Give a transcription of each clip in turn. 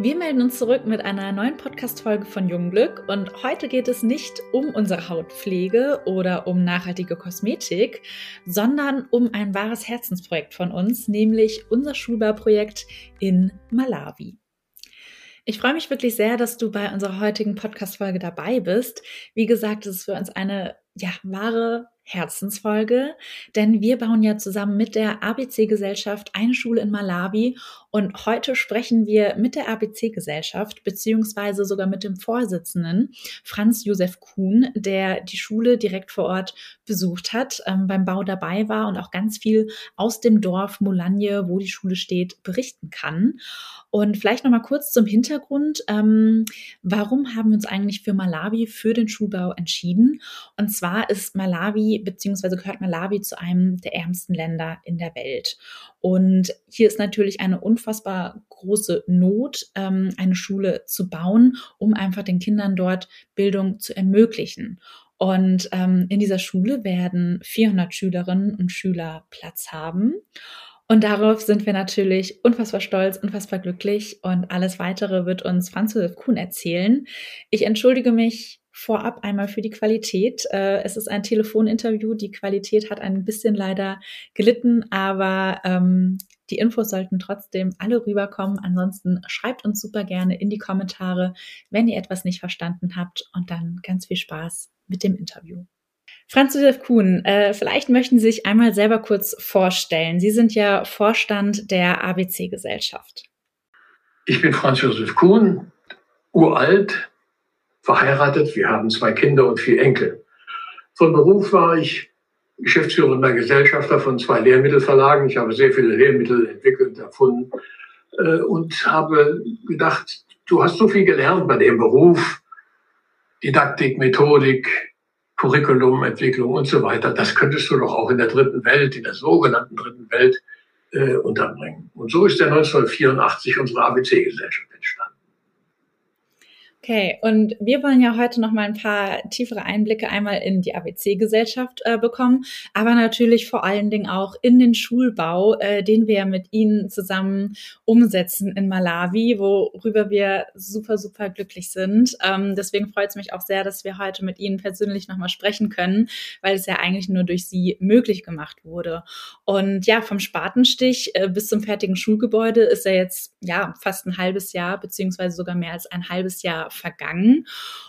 Wir melden uns zurück mit einer neuen Podcast-Folge von Jungglück und heute geht es nicht um unsere Hautpflege oder um nachhaltige Kosmetik, sondern um ein wahres Herzensprojekt von uns, nämlich unser Schulbauprojekt in Malawi. Ich freue mich wirklich sehr, dass du bei unserer heutigen Podcast-Folge dabei bist. Wie gesagt, es ist für uns eine ja, wahre Herzensfolge, denn wir bauen ja zusammen mit der ABC-Gesellschaft eine Schule in Malawi und heute sprechen wir mit der ABC-Gesellschaft beziehungsweise sogar mit dem Vorsitzenden Franz Josef Kuhn, der die Schule direkt vor Ort besucht hat, ähm, beim Bau dabei war und auch ganz viel aus dem Dorf Molanje, wo die Schule steht, berichten kann. Und vielleicht noch mal kurz zum Hintergrund. Ähm, warum haben wir uns eigentlich für Malawi für den Schulbau entschieden? Und zwar ist Malawi beziehungsweise gehört Malawi zu einem der ärmsten Länder in der Welt. Und hier ist natürlich eine unfassbar große Not, ähm, eine Schule zu bauen, um einfach den Kindern dort Bildung zu ermöglichen. Und ähm, in dieser Schule werden 400 Schülerinnen und Schüler Platz haben. Und darauf sind wir natürlich unfassbar stolz, unfassbar glücklich. Und alles weitere wird uns Franz Josef Kuhn erzählen. Ich entschuldige mich vorab einmal für die Qualität. Äh, es ist ein Telefoninterview. Die Qualität hat ein bisschen leider gelitten, aber ähm, die Infos sollten trotzdem alle rüberkommen. Ansonsten schreibt uns super gerne in die Kommentare, wenn ihr etwas nicht verstanden habt. Und dann ganz viel Spaß mit dem Interview. Franz Josef Kuhn, äh, vielleicht möchten Sie sich einmal selber kurz vorstellen. Sie sind ja Vorstand der ABC-Gesellschaft. Ich bin Franz Josef Kuhn, uralt, verheiratet. Wir haben zwei Kinder und vier Enkel. Von Beruf war ich geschäftsführender Gesellschafter von zwei Lehrmittelverlagen. Ich habe sehr viele Lehrmittel entwickelt, erfunden äh, und habe gedacht, du hast so viel gelernt bei dem Beruf, Didaktik, Methodik, Curriculumentwicklung und so weiter. Das könntest du doch auch in der dritten Welt, in der sogenannten dritten Welt äh, unterbringen. Und so ist der 1984 unsere ABC-Gesellschaft entstanden. Okay, und wir wollen ja heute noch mal ein paar tiefere Einblicke einmal in die ABC-Gesellschaft äh, bekommen, aber natürlich vor allen Dingen auch in den Schulbau, äh, den wir mit Ihnen zusammen umsetzen in Malawi, worüber wir super, super glücklich sind. Ähm, deswegen freut es mich auch sehr, dass wir heute mit Ihnen persönlich noch mal sprechen können, weil es ja eigentlich nur durch Sie möglich gemacht wurde. Und ja, vom Spatenstich äh, bis zum fertigen Schulgebäude ist ja jetzt ja fast ein halbes Jahr beziehungsweise sogar mehr als ein halbes Jahr vergangen.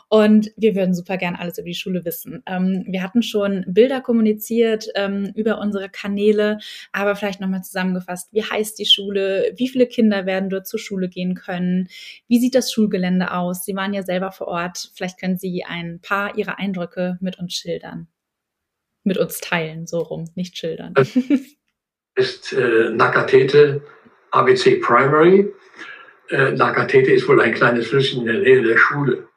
Und wir würden super gern alles über die Schule wissen. Ähm, wir hatten schon Bilder kommuniziert ähm, über unsere Kanäle, aber vielleicht nochmal zusammengefasst, wie heißt die Schule, wie viele Kinder werden dort zur Schule gehen können, wie sieht das Schulgelände aus? Sie waren ja selber vor Ort, vielleicht können Sie ein paar Ihrer Eindrücke mit uns schildern. Mit uns teilen, so rum, nicht schildern. Das ist äh, Nakatete ABC Primary äh, Lagatete ist wohl ein kleines Flüsschen in der Nähe der Schule.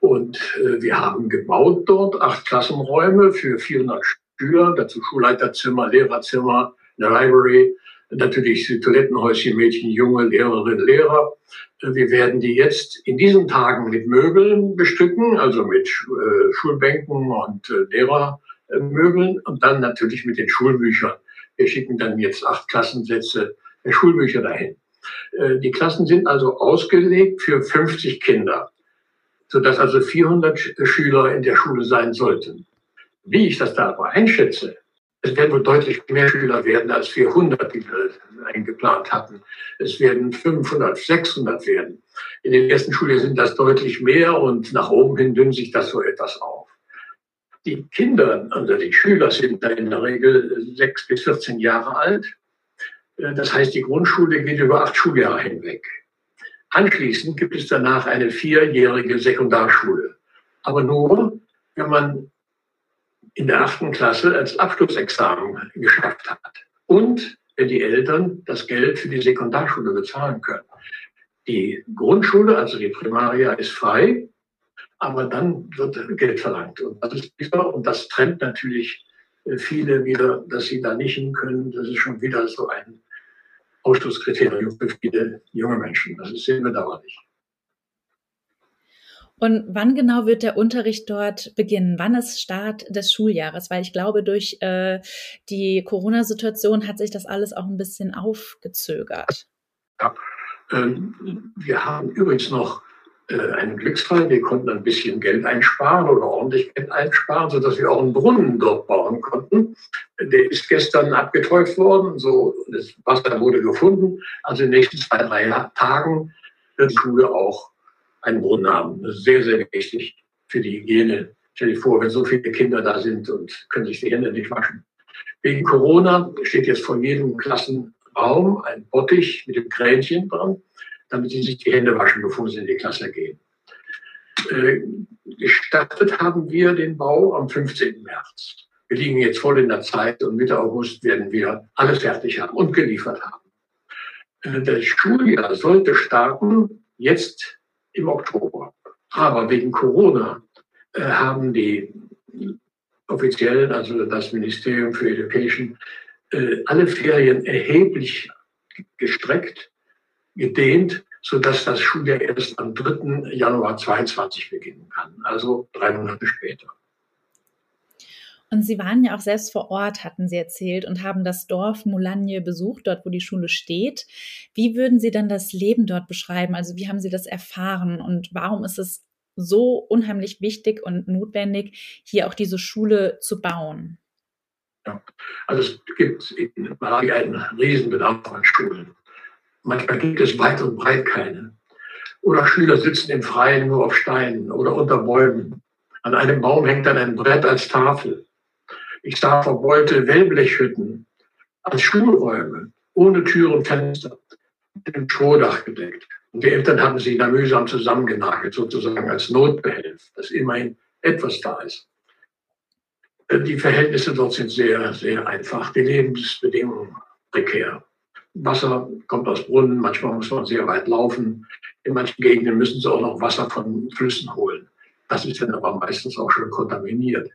Und äh, wir haben gebaut dort acht Klassenräume für 400 Schüler, dazu Schulleiterzimmer, Lehrerzimmer, eine Library, natürlich Toilettenhäuschen, Mädchen, Junge, Lehrerinnen, Lehrer. Äh, wir werden die jetzt in diesen Tagen mit Möbeln bestücken, also mit äh, Schulbänken und äh, Lehrermöbeln und dann natürlich mit den Schulbüchern. Wir schicken dann jetzt acht Klassensätze der Schulbücher dahin. Äh, die Klassen sind also ausgelegt für 50 Kinder, sodass also 400 Schüler in der Schule sein sollten. Wie ich das da aber einschätze, es werden wohl deutlich mehr Schüler werden als 400, die wir eingeplant hatten. Es werden 500, 600 werden. In den ersten Schuljahren sind das deutlich mehr und nach oben hin dünnt sich das so etwas auf. Die Kinder, also die Schüler sind da in der Regel 6 bis 14 Jahre alt äh, das heißt, die Grundschule geht über acht Schuljahre hinweg. Anschließend gibt es danach eine vierjährige Sekundarschule. Aber nur, wenn man in der achten Klasse als Abschlussexamen geschafft hat. Und wenn die Eltern das Geld für die Sekundarschule bezahlen können. Die Grundschule, also die Primaria, ist frei, aber dann wird Geld verlangt. Und das ist wieder, und das trennt natürlich äh, viele wieder, dass sie da nicht hin können. Das ist schon wieder so ein Ausschlusskriterium für viele junge Menschen. Das ist sehr bedauerlich. Und wann genau wird der Unterricht dort beginnen? Wann ist Start des Schuljahres? Weil ich glaube, durch äh, die Corona-Situation hat sich das alles auch ein bisschen aufgezögert. Ja, Ähm, wir haben übrigens noch einen Glücksfall. Wir konnten ein bisschen Geld einsparen oder ordentlich Geld einsparen, sodass wir auch einen Brunnen dort bauen konnten. Der ist gestern abgetäuft worden. So, das Wasser wurde gefunden. Also in den nächsten zwei, drei Tagen wird die Schule auch einen Brunnen haben. Das ist sehr, sehr wichtig für die Hygiene. Stell dir vor, wenn so viele Kinder da sind und können sich die Hände nicht waschen. Wegen Corona steht jetzt vor jedem Klassenraum ein Bottich mit dem Kränchen dran, damit sie sich die Hände waschen, bevor sie in die Klasse gehen. Äh, gestartet haben wir den Bau am 15. März. Wir liegen jetzt voll in der Zeit und Mitte August werden wir alles fertig haben und geliefert haben. Äh, das Schuljahr sollte starten jetzt im Oktober. Aber wegen Corona äh, haben die Offiziellen, also das Ministerium für Education, alle Ferien erheblich gestreckt, gedehnt, sodass das Schuljahr erst am 3. Januar 22 beginnen kann, also drei Monate später. Und Sie waren ja auch selbst vor Ort, hatten Sie erzählt, und haben das Dorf Moulagne besucht, dort wo die Schule steht. Wie würden Sie dann das Leben dort beschreiben? Also wie haben Sie das erfahren und warum ist es so unheimlich wichtig und notwendig, hier auch diese Schule zu bauen? Ja, also es gibt in Malawi einen Riesenbedarf an Schulen. Manchmal gibt es weit und breit keine. Oder Schüler sitzen im Freien nur auf Steinen oder unter Bäumen. An einem Baum hängt dann ein Brett als Tafel. Ich sah verbeute Wellblechhütten als Schulräume, ohne Tür und Fenster, mit dem Strohdach gedeckt. Und die Eltern haben sie da mühsam zusammengenagelt, sozusagen als Notbehelf, dass immerhin etwas da ist. Äh, die Verhältnisse dort sind sehr, sehr einfach. Die Lebensbedingungen prekär. Wasser kommt aus Brunnen, manchmal muss man sehr weit laufen. In manchen Gegenden müssen sie auch noch Wasser von Flüssen holen. Das ist dann aber meistens auch schon kontaminiert.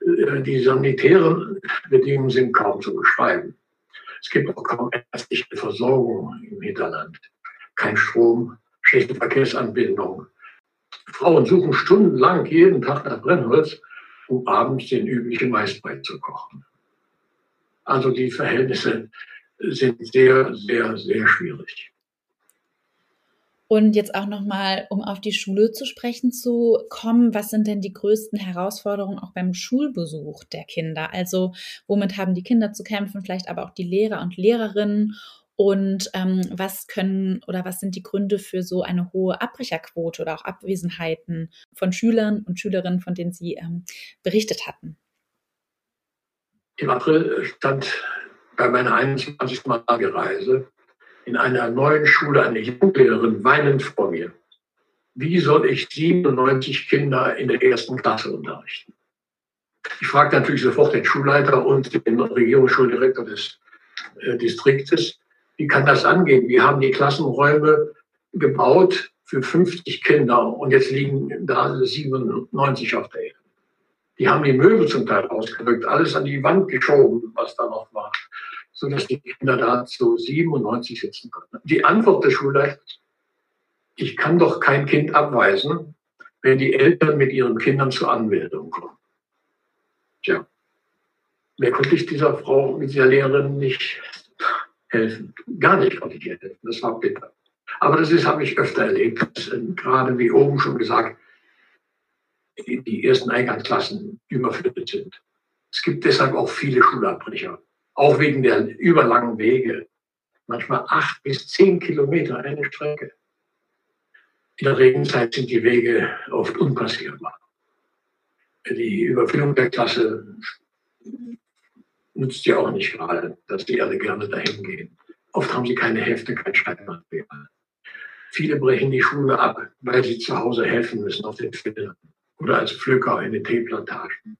Äh, die sanitären Bedingungen sind kaum zu beschreiben. Es gibt auch kaum ärztliche Versorgung im Hinterland kein Strom, schlechte Verkehrsanbindung. Frauen suchen stundenlang jeden Tag nach Brennholz, um abends den üblichen Maisbrei zu kochen. Also die Verhältnisse sind sehr, sehr, sehr schwierig. Und jetzt auch nochmal, um auf die Schule zu sprechen zu kommen, was sind denn die größten Herausforderungen auch beim Schulbesuch der Kinder? Also womit haben die Kinder zu kämpfen, vielleicht aber auch die Lehrer und Lehrerinnen? Und ähm, was können oder was sind die Gründe für so eine hohe Abbrecherquote oder auch Abwesenheiten von Schülern und Schülerinnen, von denen Sie ähm, berichtet hatten? Im April stand bei meiner 21. Malawi-Reise in einer neuen Schule eine Jugendlehrerin weinend vor mir. Wie soll ich 97 Kinder in der ersten Klasse unterrichten? Ich fragte natürlich sofort den Schulleiter und den Regierungsschuldirektor des äh, Distriktes, wie kann das angehen? Wir haben die Klassenräume gebaut für 50 Kinder und jetzt liegen da 97 auf der Erde. Die haben die Möbel zum Teil rausgerückt, alles an die Wand geschoben, was da noch war, sodass die Kinder da zu 97 sitzen konnten. Die Antwort des Schulleiters, ich kann doch kein Kind abweisen, wenn die Eltern mit ihren Kindern zur Anmeldung kommen. Tja, mehr konnte ich dieser Frau, dieser Lehrerin nicht helfen. Gar nicht konnte ich helfen. Das war bitter. Aber das ist, habe ich öfter erlebt. Dass, äh, gerade wie oben schon gesagt, die ersten Eingangsklassen überfüllt sind. Es gibt deshalb auch viele Schulabbrecher. Auch wegen der überlangen Wege. Manchmal acht bis zehn Kilometer eine Strecke. In der Regenzeit sind die Wege oft unpassierbar. Die Überfüllung der Klasse nützt ja auch nicht gerade, dass die alle gerne dahin gehen. Oft haben sie keine Hefte, kein Schreibmaterial. Viele brechen die Schule ab, weil sie zu Hause helfen müssen auf den Feldern oder als Pflücker in den Teeplantagen.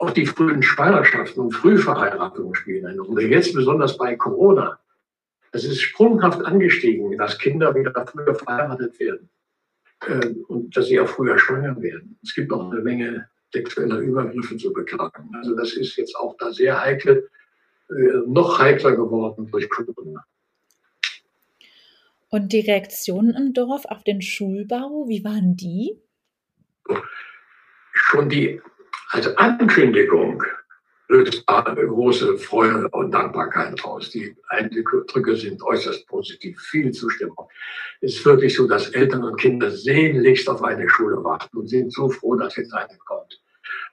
Auch die frühen Schwangerschaften und Frühverheiratungen spielen eine Rolle. Jetzt besonders bei Corona. Es ist sprunghaft angestiegen, dass Kinder wieder früher verheiratet werden äh, und dass sie auch früher schwanger werden. Es gibt auch eine Menge sexueller Übergriffe zu beklagen. Also das ist jetzt auch da sehr heikel, äh, noch heikler geworden durch Corona. Und die Reaktionen im Dorf auf den Schulbau, wie waren die? Schon die also Ankündigung löst große Freude und Dankbarkeit aus. Die Eindrücke sind äußerst positiv, viel Zustimmung. Es ist wirklich so, dass Eltern und Kinder sehnlichst auf eine Schule warten und sind so froh, dass jetzt eine kommt.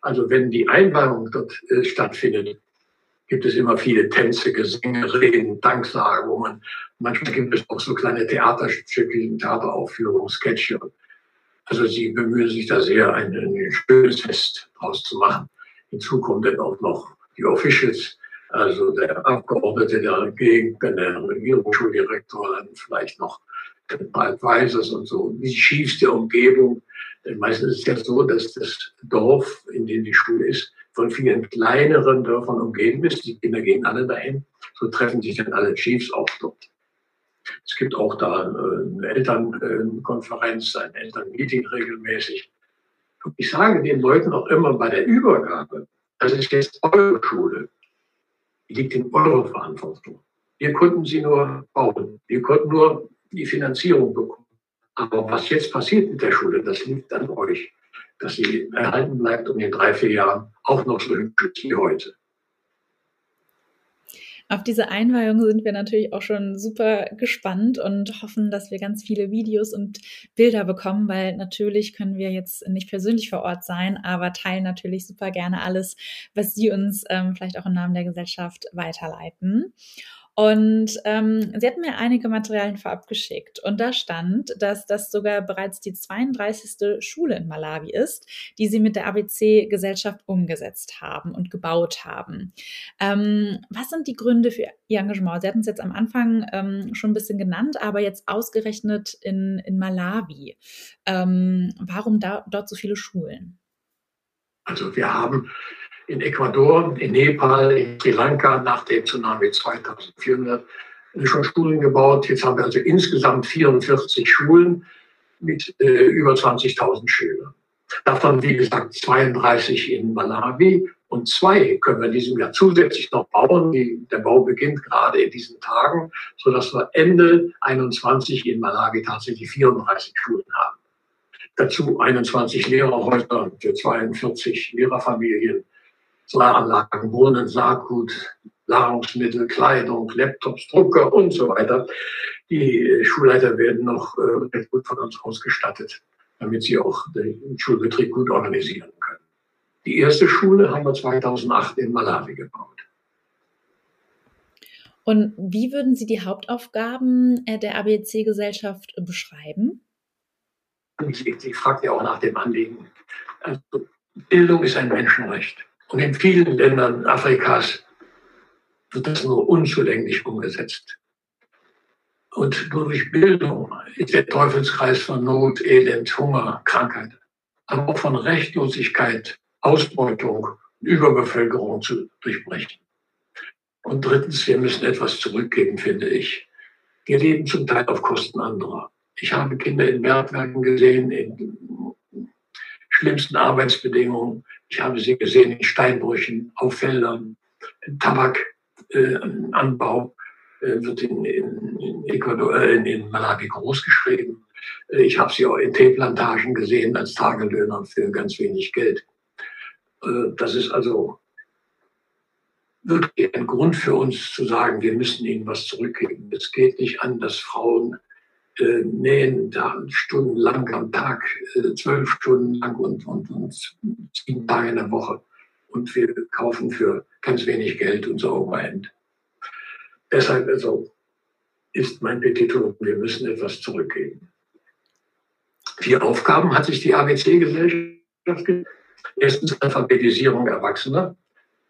Also wenn die Einweihung dort äh, stattfindet, gibt es immer viele Tänze, Gesänge, Reden, man, manchmal gibt es auch so kleine Theaterstücke, Theateraufführungen, Sketche. Also sie bemühen sich da sehr, ein, ein schönes Fest draus zu machen. Hinzu kommen dann auch noch die Officials, also der Abgeordnete der Gegend, der Regierungsschuldirektor, dann vielleicht noch ein paar Advisors und so. Die schiefste Umgebung. Denn meistens ist es ja so, dass das Dorf, in dem die Schule ist, von vielen kleineren Dörfern umgeben ist. Die Kinder gehen alle dahin. So treffen sich dann alle Chiefs auch dort. Es gibt auch da äh, eine Elternkonferenz, ein Elternmeeting regelmäßig. Ich sage den Leuten auch immer bei der Übergabe, das ist jetzt eure Schule. Die liegt in eurer Verantwortung. Wir konnten sie nur bauen. Wir konnten nur die Finanzierung bekommen. Aber was jetzt passiert mit der Schule, das liegt an euch. Dass sie erhalten bleibt und in drei, vier Jahren auch noch so hübsch ist wie heute. Auf diese Einweihung sind wir natürlich auch schon super gespannt und hoffen, dass wir ganz viele Videos und Bilder bekommen, weil natürlich können wir jetzt nicht persönlich vor Ort sein, aber teilen natürlich super gerne alles, was Sie uns ähm, vielleicht auch im Namen der Gesellschaft weiterleiten. Und ähm, sie hat mir einige Materialien vorab geschickt. Und da stand, dass das sogar bereits die 32. Schule in Malawi ist, die sie mit der ABC-Gesellschaft umgesetzt haben und gebaut haben. Ähm, was sind die Gründe für Ihr Engagement? Sie hatten es jetzt am Anfang ähm, schon ein bisschen genannt, aber jetzt ausgerechnet in, in Malawi. Ähm, warum da, dort so viele Schulen? Also wir haben in Ecuador, in Nepal, in Sri Lanka nach dem Tsunami 2400 schon Schulen gebaut. Jetzt haben wir also insgesamt 44 Schulen mit äh, über 20.000 Schülern. Davon, wie gesagt, 32 in Malawi und zwei können wir in diesem Jahr zusätzlich noch bauen. Die, der Bau beginnt gerade in diesen Tagen, so dass wir Ende 21 in Malawi tatsächlich 34 Schulen haben. Dazu 21 Lehrerhäuser für 42 Lehrerfamilien Solaranlagen, Wohnen, Saatgut, Nahrungsmittel, Kleidung, Laptops, Drucker und so weiter. Die Schulleiter werden noch äh, recht gut von uns ausgestattet, damit sie auch den Schulbetrieb gut organisieren können. Die erste Schule haben wir 2008 in Malawi gebaut. Und wie würden Sie die Hauptaufgaben äh, der ABC-Gesellschaft beschreiben? Sie, Sie fragt ja auch nach dem Anliegen. Also Bildung ist ein Menschenrecht. Und in vielen Ländern Afrikas wird das nur unzulänglich umgesetzt. Und nur durch Bildung ist der Teufelskreis von Not, Elend, Hunger, Krankheit, aber auch von Rechtlosigkeit, Ausbeutung, Überbevölkerung zu durchbrechen. Und drittens, wir müssen etwas zurückgeben, finde ich. Wir leben zum Teil auf Kosten anderer. Ich habe Kinder in Bergwerken gesehen, in schlimmsten Arbeitsbedingungen. Ich habe sie gesehen in Steinbrüchen, auf Feldern, Tabakanbau äh, wird in, in, in, Ecuador, äh, in Malawi großgeschrieben. Äh, ich habe sie auch in Teeplantagen gesehen als Tagelöhner für ganz wenig Geld. Äh, das ist also wirklich ein Grund für uns zu sagen, wir müssen ihnen was zurückgeben. Es geht nicht an, dass Frauen äh, nähen da stundenlang am Tag, äh, zwölf Stunden lang und, und, und sieben Tage in der Woche. Und wir kaufen für ganz wenig Geld unser Oberhemd. Deshalb also ist mein Petitum, wir müssen etwas zurückgeben. Vier Aufgaben hat sich die ABC-Gesellschaft Erstens Alphabetisierung Erwachsener.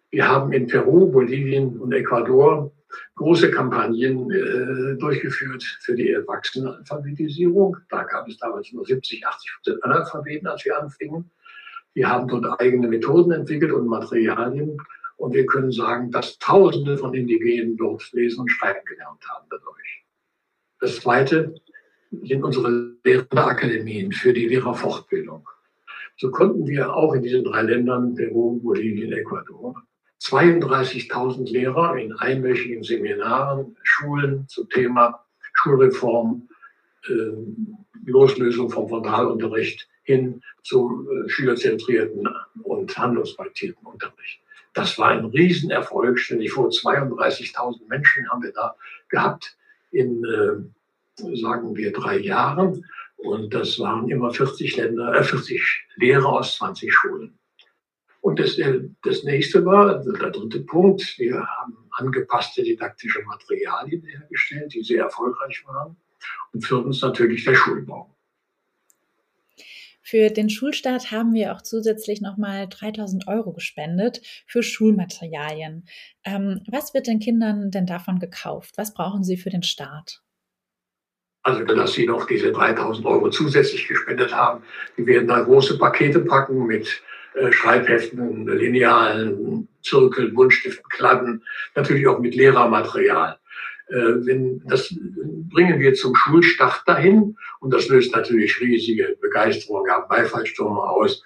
Wir haben in Peru, Bolivien und Ecuador große Kampagnen äh, durchgeführt für die Erwachsenenalphabetisierung. Da gab es damals nur 70, 80 Prozent Analphabeten, als wir anfingen. Wir haben dort eigene Methoden entwickelt und Materialien. Und wir können sagen, dass Tausende von Indigenen dort lesen und schreiben gelernt haben dadurch. Das Zweite sind unsere Lehrerakademien für die Lehrerfortbildung. So konnten wir auch in diesen drei Ländern, Peru, Bolivien, Ecuador, 32.000 Lehrer in einwöchigen Seminaren, Schulen zum Thema Schulreform, äh, Loslösung vom Frontalunterricht hin zum äh, schülerzentrierten und handlungsbasierten Unterricht. Das war ein Riesenerfolg. Stell dir vor, 32.000 Menschen haben wir da gehabt in, äh, sagen wir, drei Jahren. Und das waren immer 40 Länder, äh, 40 Lehrer aus 20 Schulen. Und das, äh, das nächste war, der dritte Punkt, wir haben angepasste didaktische Materialien hergestellt, die sehr erfolgreich waren. Und viertens natürlich der Schulbau. Für den Schulstart haben wir auch zusätzlich nochmal 3000 Euro gespendet für Schulmaterialien. Ähm, was wird den Kindern denn davon gekauft? Was brauchen sie für den Start? Also, dass sie noch diese 3000 Euro zusätzlich gespendet haben, die werden da große Pakete packen mit Schreibheften, Linealen, Zirkel, Buntstiften, Kladden, natürlich auch mit Lehrermaterial. Äh, wenn, das bringen wir zum Schulstart dahin und das löst natürlich riesige Begeisterung, gab Beifallstürme aus.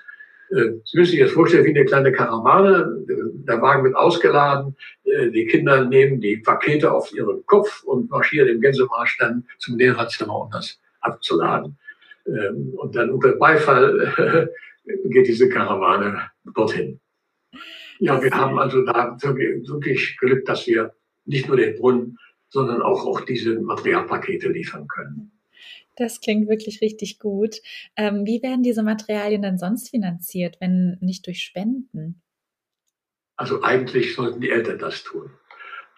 Äh, Sie müssen sich das vorstellen wie eine kleine Karawane. Der Wagen wird ausgeladen. Die Kinder nehmen die Pakete auf ihren Kopf und marschieren im Gänsemarsch dann zum Lehrerzimmer, um das abzuladen. Ähm, und dann unter Beifall geht diese Karawane dorthin. Ja, wir haben also da wirklich Glück, dass wir nicht nur den Brunnen, sondern auch, auch diese Materialpakete liefern können. Das klingt wirklich richtig gut. Ähm, wie werden diese Materialien denn sonst finanziert, wenn nicht durch Spenden? Also eigentlich sollten die Eltern das tun.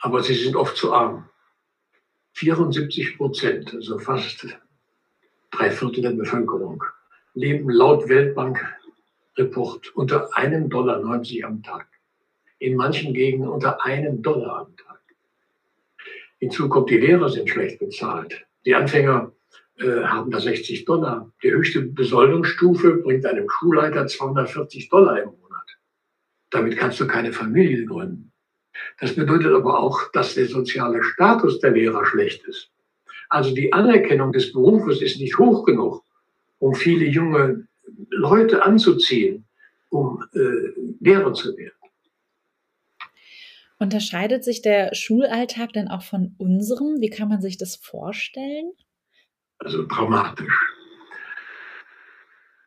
Aber sie sind oft zu arm. 74 Prozent, also fast drei Viertel der Bevölkerung, leben laut Weltbank-Report unter einem Dollar 90 am Tag. In manchen Gegenden unter einem Dollar am Tag. Hinzu kommt, die Lehrer sind schlecht bezahlt. Die Anfänger äh, haben da 60 Dollar. Die höchste Besoldungsstufe bringt einem Schulleiter 240 Dollar im Monat. Damit kannst du keine Familie gründen. Das bedeutet aber auch, dass der soziale Status der Lehrer schlecht ist. Also die Anerkennung des Berufes ist nicht hoch genug um viele junge Leute anzuziehen, um äh, Lehrer zu werden. Unterscheidet sich der Schulalltag denn auch von unserem? Wie kann man sich das vorstellen? Also dramatisch.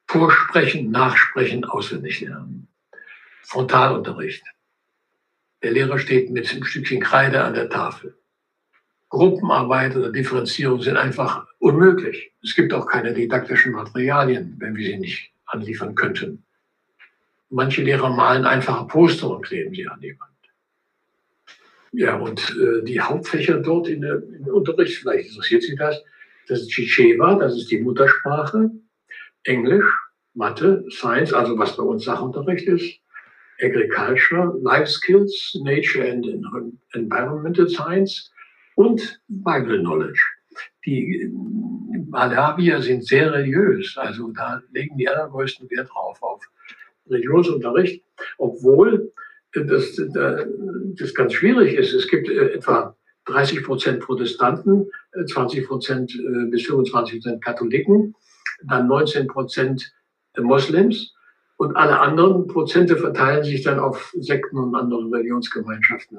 Vorsprechen, nachsprechen, auswendig lernen. Frontalunterricht. Der Lehrer steht mit einem Stückchen Kreide an der Tafel. Gruppenarbeit oder Differenzierung sind einfach unmöglich. Es gibt auch keine didaktischen Materialien, wenn wir sie nicht anliefern könnten. Manche Lehrer malen einfache Poster und kleben sie an die Wand. Ja, und äh, die Hauptfächer dort in der, im Unterricht, vielleicht interessiert Sie das, das ist Chichewa, das ist die Muttersprache, Englisch, Mathe, Science, also was bei uns Sachunterricht ist, Agriculture, Life Skills, Nature and Environmental Science, und Bible Knowledge. Die Malawier sind sehr religiös, also da legen die allergrößten Wert drauf auf Religionsunterricht, obwohl das, das ganz schwierig ist. Es gibt äh, etwa 30 Prozent Protestanten, 20 äh, Prozent äh, bis 25 Prozent Katholiken, dann 19 Prozent Moslems und alle anderen Prozente verteilen sich dann auf Sekten und andere Religionsgemeinschaften.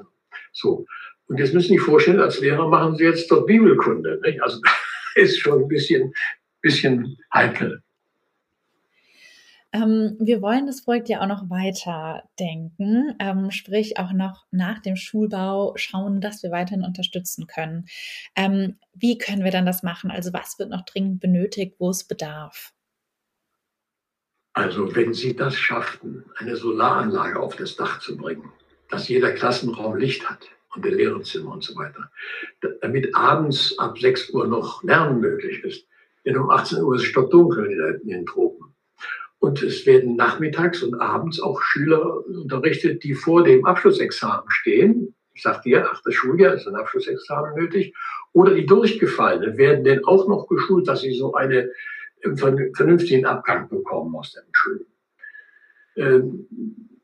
So. Und jetzt müssen Sie sich vorstellen, als Lehrer machen Sie jetzt dort Bibelkunde. Nicht? Also ist schon ein bisschen, bisschen heikel. Ähm, wir wollen das Projekt ja auch noch weiter denken, ähm, sprich auch noch nach dem Schulbau schauen, dass wir weiterhin unterstützen können. Ähm, wie können wir dann das machen? Also was wird noch dringend benötigt, wo es bedarf? Also wenn Sie das schafften, eine Solaranlage auf das Dach zu bringen, dass jeder Klassenraum Licht hat, und der Lehrerzimmer und so weiter. Damit abends ab 6 Uhr noch Lernen möglich ist. Denn um 18 Uhr ist es stockdunkel in den Tropen. Und es werden nachmittags und abends auch Schüler unterrichtet, die vor dem Abschlussexamen stehen. Ich sagte ja, ach, das Schuljahr ist ein Abschlussexamen nötig. Oder die Durchgefallenen werden denn auch noch geschult, dass sie so einen vernünftigen Abgang bekommen aus der Schule. Ähm,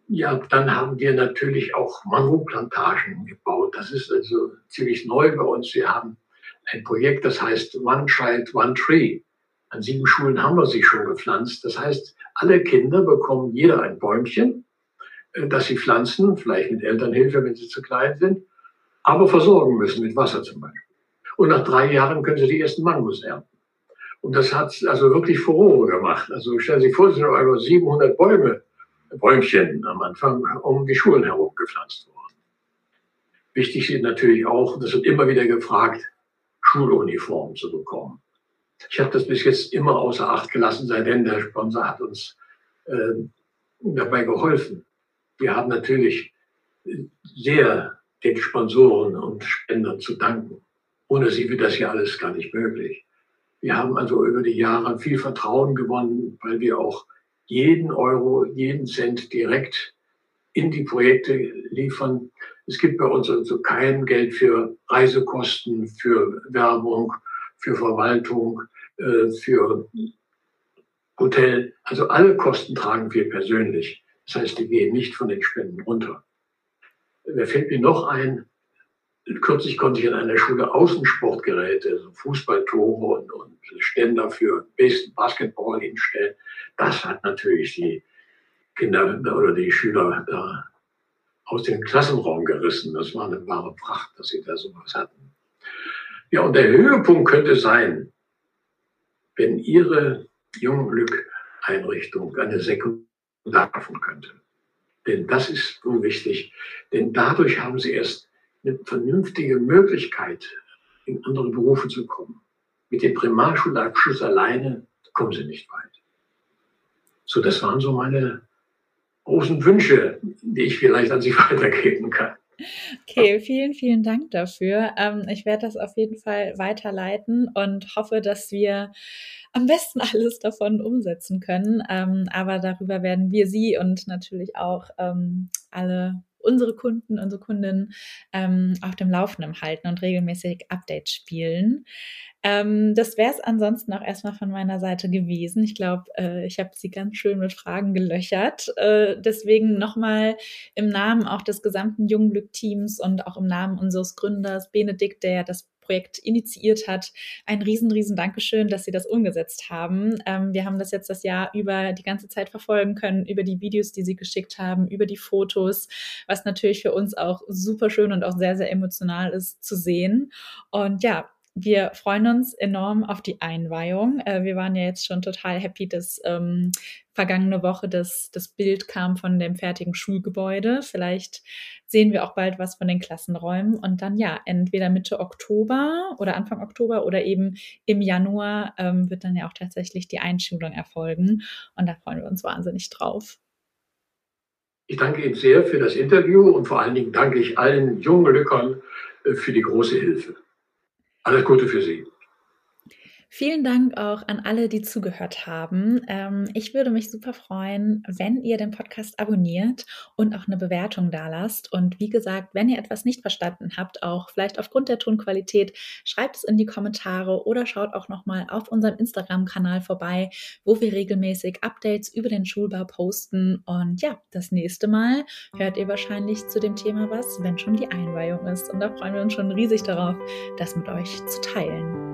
ja, dann haben wir natürlich auch Mangoplantagen gebaut. Das ist also ziemlich neu bei uns. Wir haben ein Projekt, das heißt One Child, One Tree. An sieben Schulen haben wir sie schon gepflanzt. Das heißt, alle Kinder bekommen jeder ein Bäumchen, äh, das sie pflanzen, vielleicht mit Elternhilfe, wenn sie zu klein sind, aber versorgen müssen mit Wasser zum Beispiel. Und nach drei Jahren können sie die ersten Mangos ernten. Und das hat also wirklich Furore gemacht. Also stellen Sie sich vor, es sind auf einmal 700 Bäume Bäumchen am Anfang um die Schulen herum gepflanzt worden. Wichtig ist natürlich auch, das wird immer wieder gefragt, Schuluniformen zu bekommen. Ich habe das bis jetzt immer außer Acht gelassen, seitdem der Sponsor hat uns äh, dabei geholfen. Wir haben natürlich sehr den Sponsoren und Spendern zu danken. Ohne sie wäre das ja alles gar nicht möglich. Wir haben also über die Jahre viel Vertrauen gewonnen, weil wir auch jeden Euro, jeden Cent direkt in die Projekte liefern. Es gibt bei uns also kein Geld für Reisekosten, für Werbung, für Verwaltung, äh, für Hotel. Also alle Kosten tragen wir persönlich. Das heißt, die gehen nicht von den Spenden runter. Wer fällt mir noch ein? Kürzlich konnte ich in einer Schule Außensportgeräte, also Fußballtore und, und Ständer für Basketball hinstellen. Das hat natürlich die Kinder oder die Schüler da aus dem Klassenraum gerissen. Das war eine wahre Pracht, dass sie da sowas hatten. Ja, und der Höhepunkt könnte sein, wenn Ihre Jungglück-Einrichtung eine Sekundar könnte. Denn das ist so wichtig. Denn dadurch haben Sie erst eine vernünftige Möglichkeit, in andere Berufe zu kommen. Mit dem Primarschulabschluss alleine kommen Sie nicht weit. So, das waren so meine großen Wünsche, die ich vielleicht an Sie weitergeben kann. Okay, vielen, vielen Dank dafür. Ähm, ich werde das auf jeden Fall weiterleiten und hoffe, dass wir am besten alles davon umsetzen können. Ähm, aber darüber werden wir Sie und natürlich auch ähm, alle unsere Kunden, unsere Kundinnen ähm, auf dem Laufenden halten und regelmäßig Updates spielen. Ähm, das wäre es ansonsten auch erstmal von meiner Seite gewesen. Ich glaube, äh, ich habe sie ganz schön mit Fragen gelöchert. Äh, deswegen nochmal im Namen auch des gesamten Jungglück-Teams und auch im Namen unseres Gründers Benedikt, der das Projekt initiiert hat. Ein riesen, riesen Dankeschön, dass Sie das umgesetzt haben. Ähm, wir haben das jetzt das Jahr über die ganze Zeit verfolgen können, über die Videos, die Sie geschickt haben, über die Fotos, was natürlich für uns auch super schön und auch sehr, sehr emotional ist zu sehen. Und ja, wir freuen uns enorm auf die Einweihung. Äh, wir waren ja jetzt schon total happy, dass ähm, vergangene Woche das, das Bild kam von dem fertigen Schulgebäude. Vielleicht sehen wir auch bald was von den Klassenräumen. Und dann ja, entweder Mitte Oktober oder Anfang Oktober oder eben im Januar ähm, wird dann ja auch tatsächlich die Einschulung erfolgen. Und da freuen wir uns wahnsinnig drauf. Ich danke Ihnen sehr für das Interview und vor allen Dingen danke ich allen jungen Lückern äh, für die große Hilfe. Alles Gute für Sie. Vielen Dank auch an alle, die zugehört haben. Ähm, ich würde mich super freuen, wenn ihr den Podcast abonniert und auch eine Bewertung da lasst. Und wie gesagt, wenn ihr etwas nicht verstanden habt, auch vielleicht aufgrund der Tonqualität, schreibt es in die Kommentare oder schaut auch nochmal auf unserem Instagram-Kanal vorbei, wo wir regelmäßig Updates über den Schulbau posten. Und ja, das nächste Mal hört ihr wahrscheinlich zu dem Thema was, wenn schon die Einweihung ist. Und da freuen wir uns schon riesig darauf, das mit euch zu teilen.